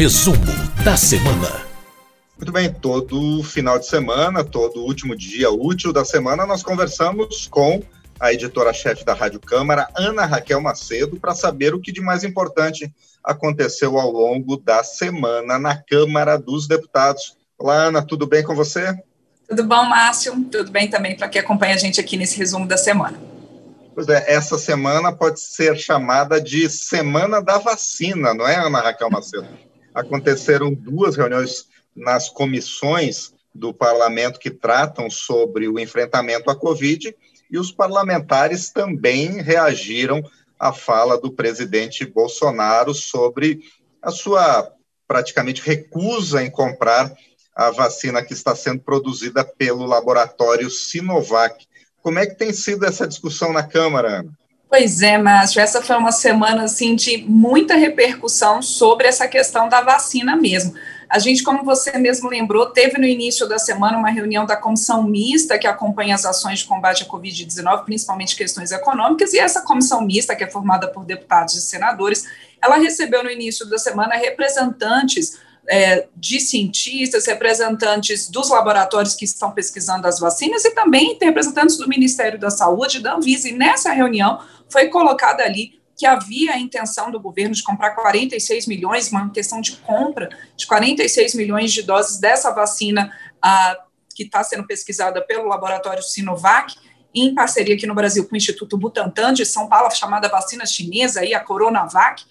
Resumo da semana. Muito bem, todo final de semana, todo último dia útil da semana, nós conversamos com a editora-chefe da Rádio Câmara, Ana Raquel Macedo, para saber o que de mais importante aconteceu ao longo da semana na Câmara dos Deputados. Olá, Ana, tudo bem com você? Tudo bom, Márcio? Tudo bem também para quem acompanha a gente aqui nesse resumo da semana. Pois é, essa semana pode ser chamada de Semana da Vacina, não é, Ana Raquel Macedo? Aconteceram duas reuniões nas comissões do parlamento que tratam sobre o enfrentamento à Covid e os parlamentares também reagiram à fala do presidente Bolsonaro sobre a sua praticamente recusa em comprar a vacina que está sendo produzida pelo laboratório Sinovac. Como é que tem sido essa discussão na Câmara, Ana? Pois é, Márcio, essa foi uma semana assim de muita repercussão sobre essa questão da vacina mesmo. A gente, como você mesmo lembrou, teve no início da semana uma reunião da comissão mista que acompanha as ações de combate à Covid-19, principalmente questões econômicas, e essa comissão mista, que é formada por deputados e senadores, ela recebeu no início da semana representantes é, de cientistas, representantes dos laboratórios que estão pesquisando as vacinas e também representantes do Ministério da Saúde, da Anvisa. E nessa reunião foi colocada ali que havia a intenção do governo de comprar 46 milhões, uma questão de compra de 46 milhões de doses dessa vacina ah, que está sendo pesquisada pelo laboratório Sinovac, em parceria aqui no Brasil com o Instituto Butantan de São Paulo, chamada vacina chinesa, aí, a Coronavac.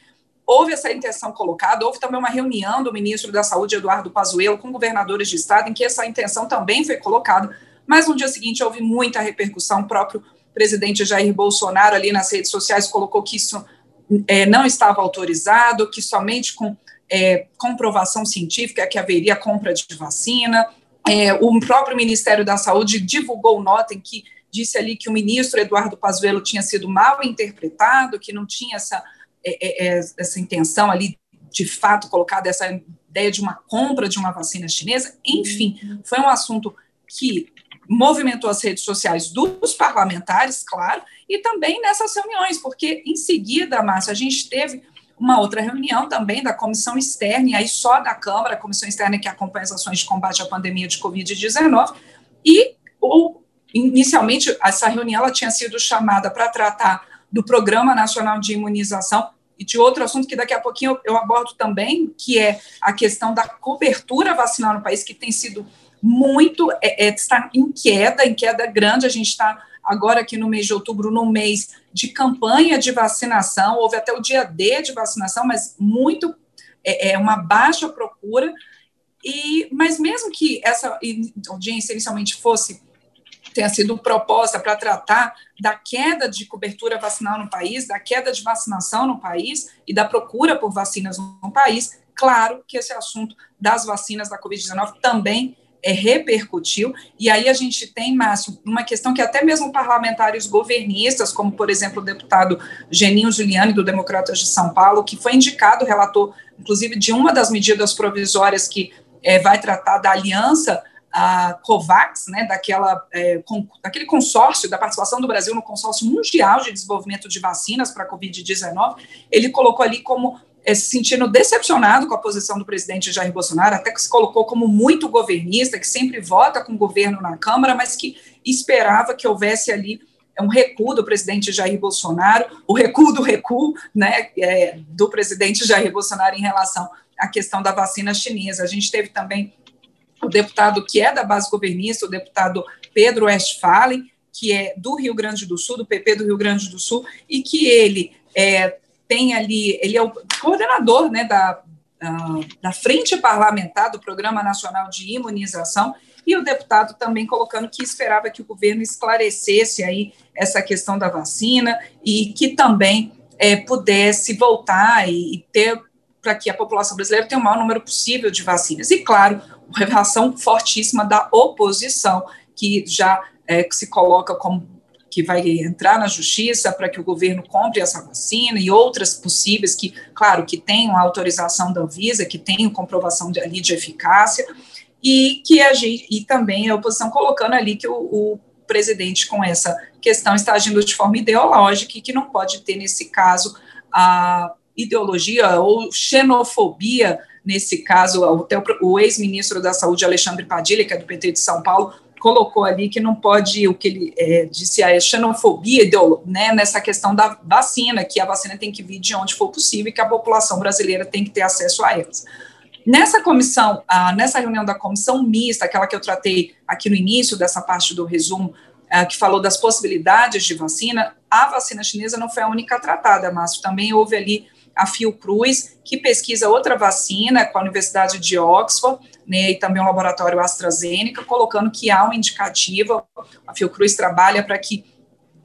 Houve essa intenção colocada, houve também uma reunião do ministro da Saúde, Eduardo Pazuello, com governadores de estado, em que essa intenção também foi colocada, mas no dia seguinte houve muita repercussão, próprio presidente Jair Bolsonaro ali nas redes sociais colocou que isso é, não estava autorizado, que somente com é, comprovação científica que haveria compra de vacina. É, o próprio Ministério da Saúde divulgou nota em que disse ali que o ministro Eduardo Pazuello tinha sido mal interpretado, que não tinha essa, é, é, é, essa intenção ali de fato colocada essa ideia de uma compra de uma vacina chinesa. Enfim, foi um assunto que movimentou as redes sociais dos parlamentares, claro, e também nessas reuniões, porque em seguida, Márcia, a gente teve uma outra reunião também da comissão externa, e aí só da Câmara, a comissão externa que acompanha as ações de combate à pandemia de Covid-19, e inicialmente essa reunião ela tinha sido chamada para tratar do Programa Nacional de Imunização e de outro assunto que daqui a pouquinho eu, eu abordo também, que é a questão da cobertura vacinal no país, que tem sido muito, é, é, está em queda, em queda grande. A gente está agora aqui no mês de outubro, no mês de campanha de vacinação, houve até o dia D de vacinação, mas muito, é, é uma baixa procura. E, mas mesmo que essa audiência inicialmente fosse tenha sido proposta para tratar da queda de cobertura vacinal no país, da queda de vacinação no país e da procura por vacinas no país, claro que esse assunto das vacinas da Covid-19 também é, repercutiu, e aí a gente tem, Márcio, uma questão que até mesmo parlamentares governistas, como, por exemplo, o deputado Geninho Giuliani, do Democratas de São Paulo, que foi indicado relator, inclusive, de uma das medidas provisórias que é, vai tratar da aliança a COVAX, né, daquela, é, com, daquele consórcio, da participação do Brasil no consórcio mundial de desenvolvimento de vacinas para a Covid-19, ele colocou ali como é, se sentindo decepcionado com a posição do presidente Jair Bolsonaro, até que se colocou como muito governista, que sempre vota com o governo na Câmara, mas que esperava que houvesse ali um recuo do presidente Jair Bolsonaro, o recuo do recuo né, é, do presidente Jair Bolsonaro em relação à questão da vacina chinesa. A gente teve também o deputado que é da base governista, o deputado Pedro Westphalen, que é do Rio Grande do Sul, do PP do Rio Grande do Sul, e que ele é, tem ali, ele é o coordenador né, da, da Frente Parlamentar do Programa Nacional de Imunização, e o deputado também colocando que esperava que o governo esclarecesse aí essa questão da vacina e que também é, pudesse voltar e, e ter para que a população brasileira tenha o maior número possível de vacinas. E, claro, reação fortíssima da oposição, que já é, se coloca como que vai entrar na justiça para que o governo compre essa vacina e outras possíveis que, claro, que tenham autorização da Anvisa, que tenham comprovação de, ali de eficácia, e que a gente, e também a oposição colocando ali que o, o presidente com essa questão está agindo de forma ideológica e que não pode ter nesse caso a ideologia ou xenofobia nesse caso, até o ex-ministro da Saúde, Alexandre Padilha, que é do PT de São Paulo, colocou ali que não pode, o que ele é, disse, a xenofobia né, nessa questão da vacina, que a vacina tem que vir de onde for possível e que a população brasileira tem que ter acesso a elas. Nessa comissão, ah, nessa reunião da comissão mista, aquela que eu tratei aqui no início dessa parte do resumo, ah, que falou das possibilidades de vacina, a vacina chinesa não foi a única tratada, mas também houve ali a Fiocruz, que pesquisa outra vacina com a Universidade de Oxford, né, e também o laboratório AstraZeneca, colocando que há um indicativo, a Fiocruz trabalha para que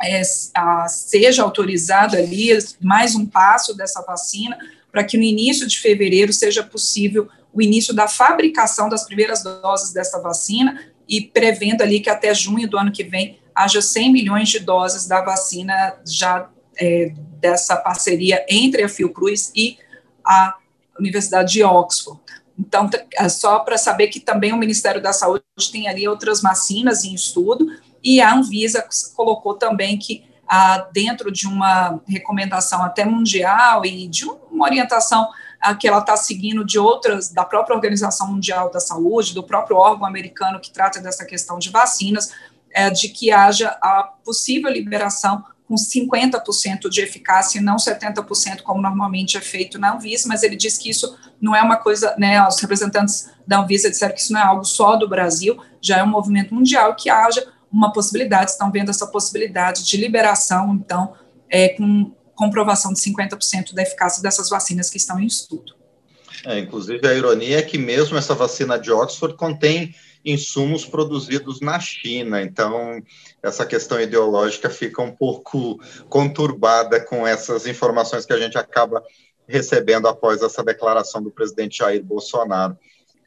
é, a, seja autorizado ali mais um passo dessa vacina, para que no início de fevereiro seja possível o início da fabricação das primeiras doses dessa vacina e prevendo ali que até junho do ano que vem haja 100 milhões de doses da vacina já é, dessa parceria entre a Fiocruz e a Universidade de Oxford. Então, é só para saber que também o Ministério da Saúde tem ali outras vacinas em estudo, e a Anvisa colocou também que, ah, dentro de uma recomendação até mundial e de uma orientação ah, que ela está seguindo de outras, da própria Organização Mundial da Saúde, do próprio órgão americano que trata dessa questão de vacinas, é, de que haja a possível liberação com 50% de eficácia e não 70%, como normalmente é feito na Anvisa, mas ele diz que isso não é uma coisa, né, os representantes da Anvisa disseram que isso não é algo só do Brasil, já é um movimento mundial que haja uma possibilidade, estão vendo essa possibilidade de liberação, então, é, com comprovação de 50% da eficácia dessas vacinas que estão em estudo. É, inclusive, a ironia é que mesmo essa vacina de Oxford contém insumos produzidos na China. Então, essa questão ideológica fica um pouco conturbada com essas informações que a gente acaba recebendo após essa declaração do presidente Jair Bolsonaro.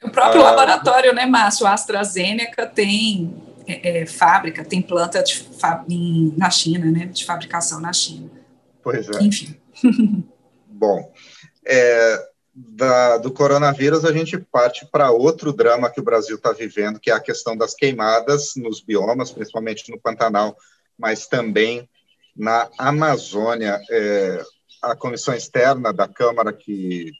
O próprio ah, laboratório, né, Márcio? A AstraZeneca tem é, é, fábrica, tem planta de, em, na China, né, de fabricação na China. Pois é. Enfim. Bom, é, da, do coronavírus, a gente parte para outro drama que o Brasil está vivendo, que é a questão das queimadas nos biomas, principalmente no Pantanal, mas também na Amazônia. É, a comissão externa da Câmara, que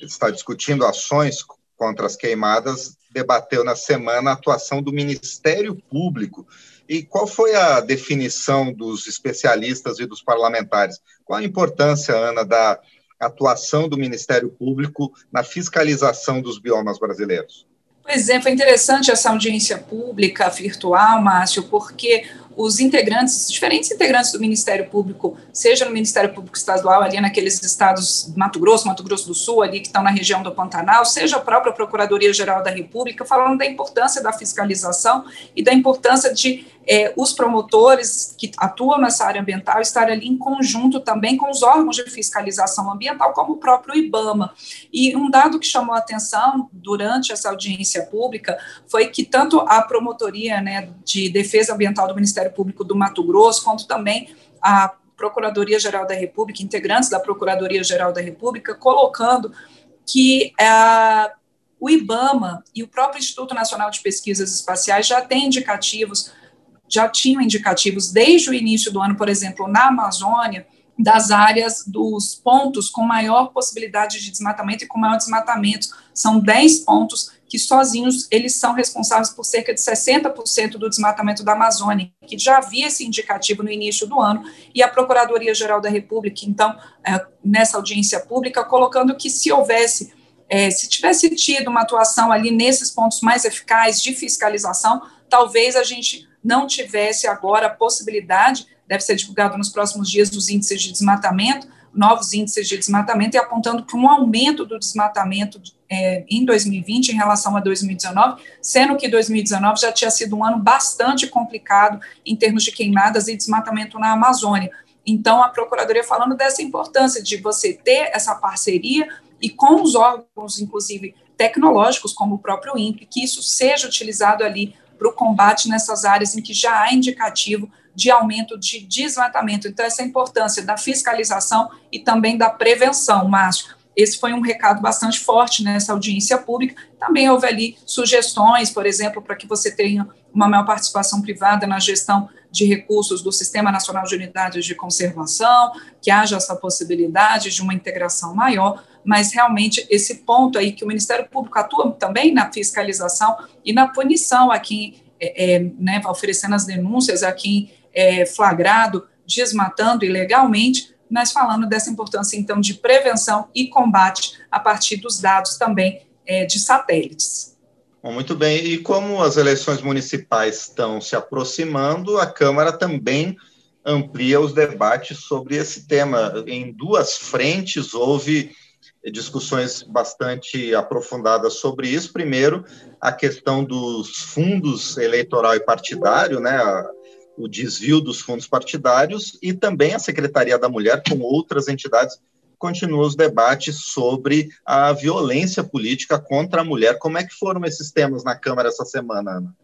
está discutindo ações contra as queimadas, debateu na semana a atuação do Ministério Público. E qual foi a definição dos especialistas e dos parlamentares? Qual a importância, Ana, da atuação do Ministério Público na fiscalização dos biomas brasileiros? Pois é, foi interessante essa audiência pública virtual, Márcio, porque os integrantes, os diferentes integrantes do Ministério Público, seja no Ministério Público Estadual, ali naqueles estados, Mato Grosso, Mato Grosso do Sul, ali que estão na região do Pantanal, seja a própria Procuradoria-Geral da República, falando da importância da fiscalização e da importância de é, os promotores que atuam nessa área ambiental estarem ali em conjunto também com os órgãos de fiscalização ambiental, como o próprio IBAMA. E um dado que chamou a atenção durante essa audiência pública foi que tanto a promotoria né, de defesa ambiental do Ministério Público do Mato Grosso, quanto também a Procuradoria-Geral da República, integrantes da Procuradoria-Geral da República, colocando que uh, o IBAMA e o próprio Instituto Nacional de Pesquisas Espaciais já têm indicativos já tinham indicativos desde o início do ano, por exemplo, na Amazônia, das áreas dos pontos com maior possibilidade de desmatamento e com maior desmatamento. São 10 pontos que sozinhos eles são responsáveis por cerca de 60% do desmatamento da Amazônia, que já havia esse indicativo no início do ano, e a Procuradoria-Geral da República, então, é, nessa audiência pública, colocando que se houvesse, é, se tivesse tido uma atuação ali nesses pontos mais eficazes de fiscalização, talvez a gente não tivesse agora a possibilidade, deve ser divulgado nos próximos dias, dos índices de desmatamento, novos índices de desmatamento, e apontando para um aumento do desmatamento é, em 2020 em relação a 2019, sendo que 2019 já tinha sido um ano bastante complicado em termos de queimadas e desmatamento na Amazônia. Então, a Procuradoria falando dessa importância de você ter essa parceria e com os órgãos, inclusive tecnológicos, como o próprio INPE, que isso seja utilizado ali para o combate nessas áreas em que já há indicativo de aumento de desmatamento. Então, essa importância da fiscalização e também da prevenção, Márcio. esse foi um recado bastante forte nessa audiência pública. Também houve ali sugestões, por exemplo, para que você tenha uma maior participação privada na gestão de recursos do Sistema Nacional de Unidades de Conservação, que haja essa possibilidade de uma integração maior, mas realmente esse ponto aí que o Ministério Público atua também na fiscalização e na punição a quem, é, é, né, oferecendo as denúncias a quem é flagrado desmatando ilegalmente, mas falando dessa importância, então, de prevenção e combate a partir dos dados também é, de satélites. Muito bem, e como as eleições municipais estão se aproximando, a Câmara também amplia os debates sobre esse tema. Em duas frentes houve discussões bastante aprofundadas sobre isso. Primeiro, a questão dos fundos eleitoral e partidário, né? O desvio dos fundos partidários e também a Secretaria da Mulher, com outras entidades, continua os debates sobre a violência política contra a mulher. Como é que foram esses temas na Câmara essa semana, Ana?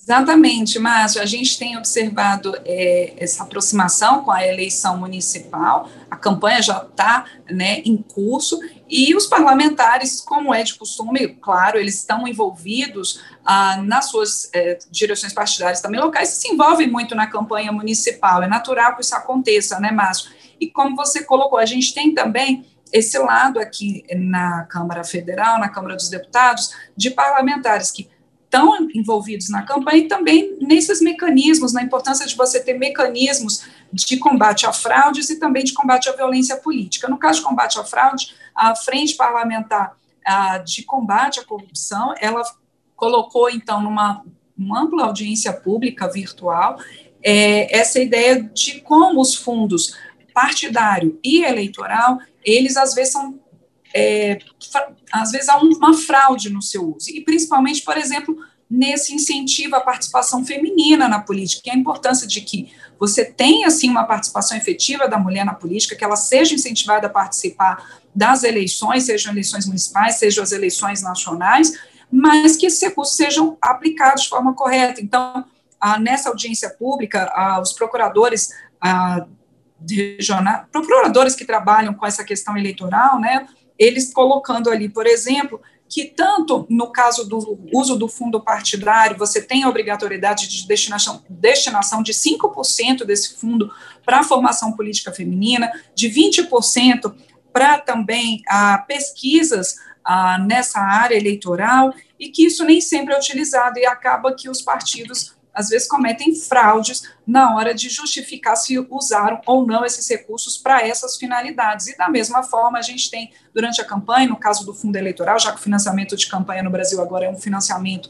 Exatamente, Márcio. A gente tem observado é, essa aproximação com a eleição municipal, a campanha já está né, em curso, e os parlamentares, como é de costume, claro, eles estão envolvidos ah, nas suas é, direções partidárias também locais, se envolvem muito na campanha municipal. É natural que isso aconteça, né, Márcio? E como você colocou, a gente tem também esse lado aqui na Câmara Federal, na Câmara dos Deputados, de parlamentares que estão envolvidos na campanha e também nesses mecanismos, na importância de você ter mecanismos de combate a fraudes e também de combate à violência política. No caso de combate à fraude, a Frente Parlamentar de Combate à Corrupção, ela colocou, então, numa uma ampla audiência pública virtual, é, essa ideia de como os fundos partidário e eleitoral, eles às vezes são é, às vezes há uma fraude no seu uso, e principalmente, por exemplo, nesse incentivo à participação feminina na política, é a importância de que você tenha, assim, uma participação efetiva da mulher na política, que ela seja incentivada a participar das eleições, sejam eleições municipais, sejam as eleições nacionais, mas que esses recursos sejam aplicados de forma correta. Então, ah, nessa audiência pública, ah, os procuradores ah, regionais, procuradores que trabalham com essa questão eleitoral, né, eles colocando ali, por exemplo, que tanto no caso do uso do fundo partidário, você tem a obrigatoriedade de destinação, destinação de 5% desse fundo para a formação política feminina, de 20% para também a ah, pesquisas ah, nessa área eleitoral, e que isso nem sempre é utilizado, e acaba que os partidos às vezes cometem fraudes na hora de justificar se usaram ou não esses recursos para essas finalidades. E da mesma forma, a gente tem, durante a campanha, no caso do fundo eleitoral, já que o financiamento de campanha no Brasil agora é um financiamento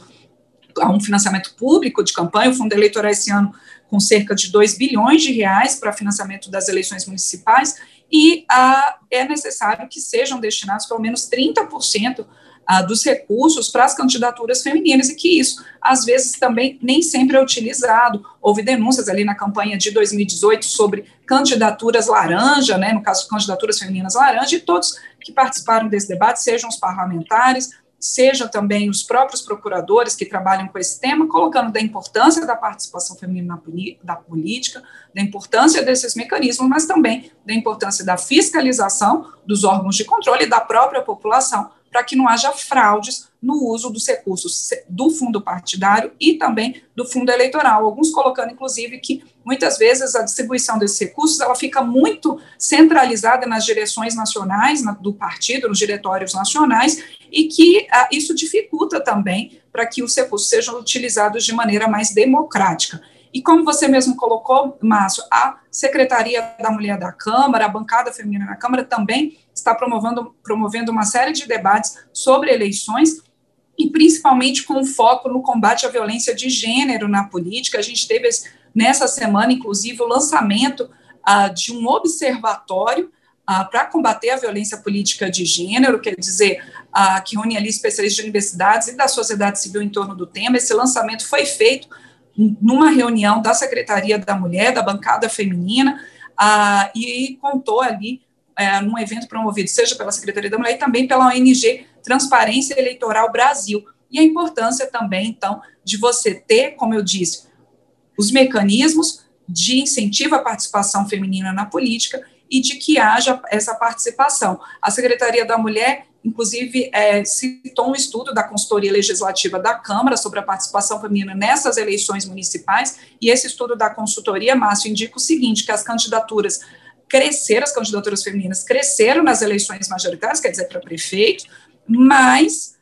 um financiamento público de campanha, o fundo eleitoral esse ano com cerca de 2 bilhões de reais para financiamento das eleições municipais, e ah, é necessário que sejam destinados pelo menos 30% ah, dos recursos para as candidaturas femininas, e que isso, às vezes, também nem sempre é utilizado. Houve denúncias ali na campanha de 2018 sobre candidaturas laranja, né, no caso, candidaturas femininas laranja, e todos que participaram desse debate, sejam os parlamentares, sejam também os próprios procuradores que trabalham com esse tema, colocando da importância da participação feminina na política, da importância desses mecanismos, mas também da importância da fiscalização dos órgãos de controle e da própria população, para que não haja fraudes no uso dos recursos do fundo partidário e também do fundo eleitoral. Alguns colocando, inclusive, que muitas vezes a distribuição desses recursos ela fica muito centralizada nas direções nacionais na, do partido, nos diretórios nacionais, e que ah, isso dificulta também para que os recursos sejam utilizados de maneira mais democrática. E como você mesmo colocou, Márcio, a Secretaria da Mulher da Câmara, a bancada feminina na Câmara também está promovendo, promovendo uma série de debates sobre eleições e principalmente com foco no combate à violência de gênero na política. A gente teve nessa semana, inclusive, o lançamento ah, de um observatório ah, para combater a violência política de gênero, quer dizer, ah, que une ali especialistas de universidades e da sociedade civil em torno do tema. Esse lançamento foi feito numa reunião da Secretaria da Mulher, da bancada feminina, ah, e contou ali é, num evento promovido, seja pela Secretaria da Mulher e também pela ONG Transparência Eleitoral Brasil. E a importância também, então, de você ter, como eu disse, os mecanismos de incentivo à participação feminina na política e de que haja essa participação. A Secretaria da Mulher, inclusive, é, citou um estudo da consultoria legislativa da Câmara sobre a participação feminina nessas eleições municipais, e esse estudo da consultoria, Márcio, indica o seguinte, que as candidaturas cresceram, as candidaturas femininas cresceram nas eleições majoritárias, quer dizer, para prefeito, mas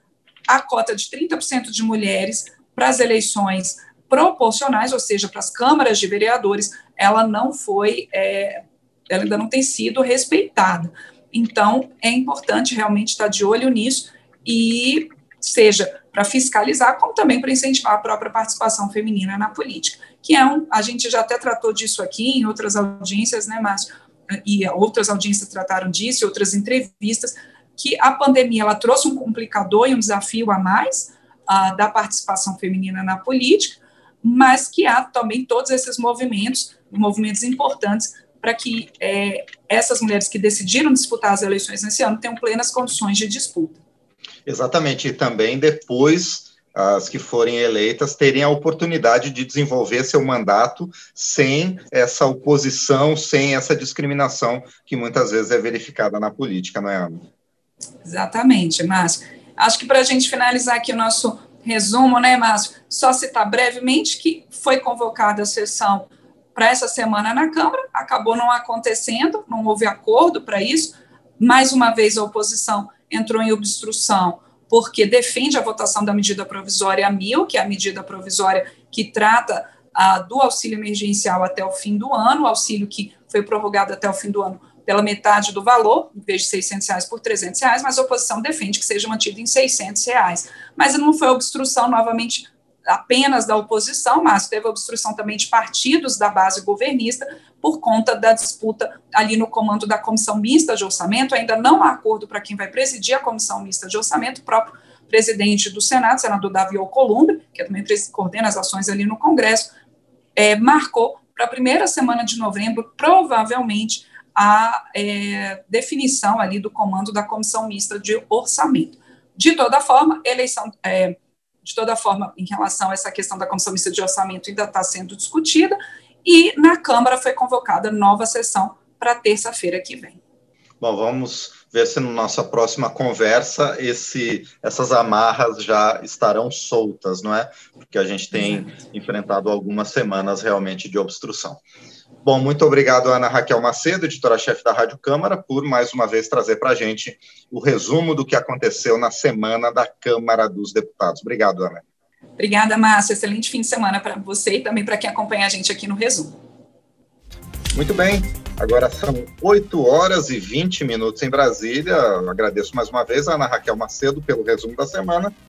a cota de 30% de mulheres para as eleições proporcionais, ou seja, para as câmaras de vereadores, ela não foi, é, ela ainda não tem sido respeitada. Então, é importante realmente estar de olho nisso e seja para fiscalizar, como também para incentivar a própria participação feminina na política, que é um, a gente já até tratou disso aqui em outras audiências, né, Márcio? E outras audiências trataram disso, outras entrevistas, que a pandemia ela trouxe um complicador e um desafio a mais uh, da participação feminina na política, mas que há também todos esses movimentos, movimentos importantes para que é, essas mulheres que decidiram disputar as eleições nesse ano tenham plenas condições de disputa. Exatamente, e também depois as que forem eleitas terem a oportunidade de desenvolver seu mandato sem essa oposição, sem essa discriminação que muitas vezes é verificada na política, não é, Ana? Exatamente, Márcio. Acho que para a gente finalizar aqui o nosso resumo, né, Márcio? Só citar brevemente que foi convocada a sessão para essa semana na Câmara, acabou não acontecendo, não houve acordo para isso. Mais uma vez, a oposição entrou em obstrução porque defende a votação da medida provisória 1000, que é a medida provisória que trata ah, do auxílio emergencial até o fim do ano, o auxílio que foi prorrogado até o fim do ano pela metade do valor, em vez de 600 reais por 300 reais, mas a oposição defende que seja mantido em 600 reais. Mas não foi obstrução, novamente, apenas da oposição, mas teve obstrução também de partidos da base governista por conta da disputa ali no comando da comissão mista de orçamento. Ainda não há acordo para quem vai presidir a comissão mista de orçamento, o próprio presidente do Senado, senador Davi Alcolumbre, que também coordena as ações ali no Congresso, é, marcou para a primeira semana de novembro, provavelmente, a é, definição ali do comando da comissão mista de orçamento. De toda forma, eleição, é, de toda forma, em relação a essa questão da comissão mista de orçamento ainda está sendo discutida e na Câmara foi convocada nova sessão para terça-feira que vem. Bom, vamos ver se na nossa próxima conversa esse, essas amarras já estarão soltas, não é? Porque a gente tem enfrentado algumas semanas realmente de obstrução. Bom, muito obrigado, Ana Raquel Macedo, editora-chefe da Rádio Câmara, por mais uma vez trazer para a gente o resumo do que aconteceu na semana da Câmara dos Deputados. Obrigado, Ana. Obrigada, Márcia. Excelente fim de semana para você e também para quem acompanha a gente aqui no resumo. Muito bem. Agora são 8 horas e 20 minutos em Brasília. Agradeço mais uma vez a Ana Raquel Macedo pelo resumo da semana